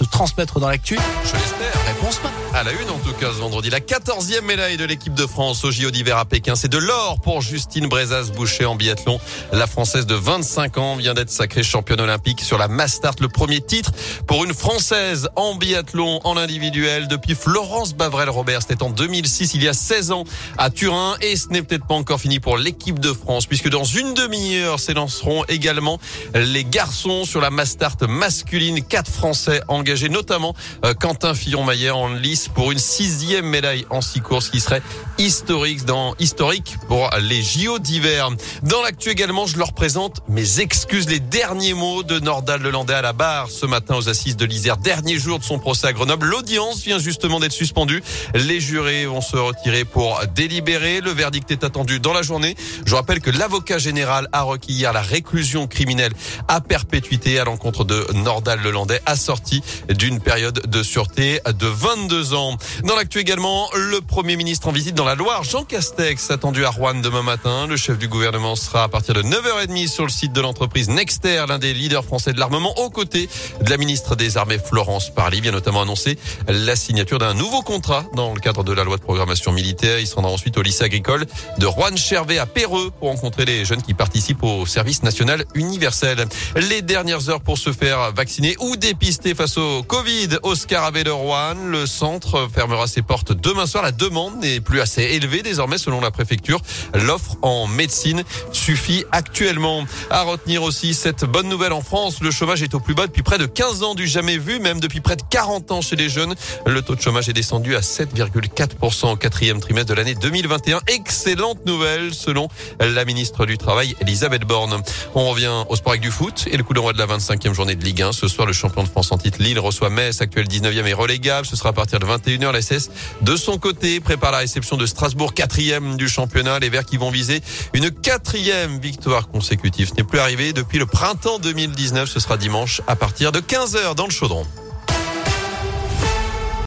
se transmettre dans l'actu Je l'espère. Réponse. À la une, en tout cas, ce vendredi, la 14e médaille de l'équipe de France au JO d'hiver à Pékin. C'est de l'or pour Justine Brezas-Boucher en biathlon. La Française de 25 ans vient d'être sacrée championne olympique sur la Mastart. Le premier titre pour une Française en biathlon en individuel depuis Florence Bavrel-Robert. C'était en 2006, il y a 16 ans, à Turin. Et ce n'est peut-être pas encore fini pour l'équipe de France, puisque dans une demi-heure s'élanceront également les garçons sur la Mastart masculine. Quatre Français engagés, notamment euh, Quentin Fillon-Maillet en lice pour une sixième médaille en six courses qui serait historique dans historique pour les JO d'hiver. Dans l'actu également, je leur présente mes excuses, les derniers mots de Nordal Lelandais à la barre ce matin aux assises de l'Isère. Dernier jour de son procès à Grenoble. L'audience vient justement d'être suspendue. Les jurés vont se retirer pour délibérer. Le verdict est attendu dans la journée. Je rappelle que l'avocat général a requis hier la réclusion criminelle à perpétuité à l'encontre de Nordal Lelandais assorti d'une période de sûreté de 22 ans. Dans l'actu également, le Premier ministre en visite dans la Loire, Jean Castex, attendu à Rouen demain matin. Le chef du gouvernement sera à partir de 9h30 sur le site de l'entreprise Nexter, l'un des leaders français de l'armement, aux côtés de la ministre des Armées Florence Parly. A notamment annoncé la signature d'un nouveau contrat dans le cadre de la loi de programmation militaire. Il se rendra ensuite au lycée agricole de Rouen-Chervé à Péreux pour rencontrer les jeunes qui participent au service national universel. Les dernières heures pour se faire vacciner ou dépister face au Covid. Oscar Abbé de Rouen, le centre fermera ses portes demain soir. La demande n'est plus assez élevée désormais selon la préfecture. L'offre en médecine suffit actuellement. À retenir aussi cette bonne nouvelle en France. Le chômage est au plus bas depuis près de 15 ans du jamais vu, même depuis près de 40 ans chez les jeunes. Le taux de chômage est descendu à 7,4% au quatrième trimestre de l'année 2021. Excellente nouvelle selon la ministre du Travail, Elisabeth Borne. On revient au sport avec du foot et le coup d'envoi de la 25e journée de Ligue 1. Ce soir, le champion de France en titre Lille reçoit Metz, actuel 19e et relégable. Ce sera à partir de 21h. La SS, de son côté, prépare la réception de Strasbourg, quatrième du championnat. Les Verts qui vont viser une quatrième victoire consécutive. Ce n'est plus arrivé depuis le printemps 2019. Ce sera dimanche à partir de 15h dans le chaudron.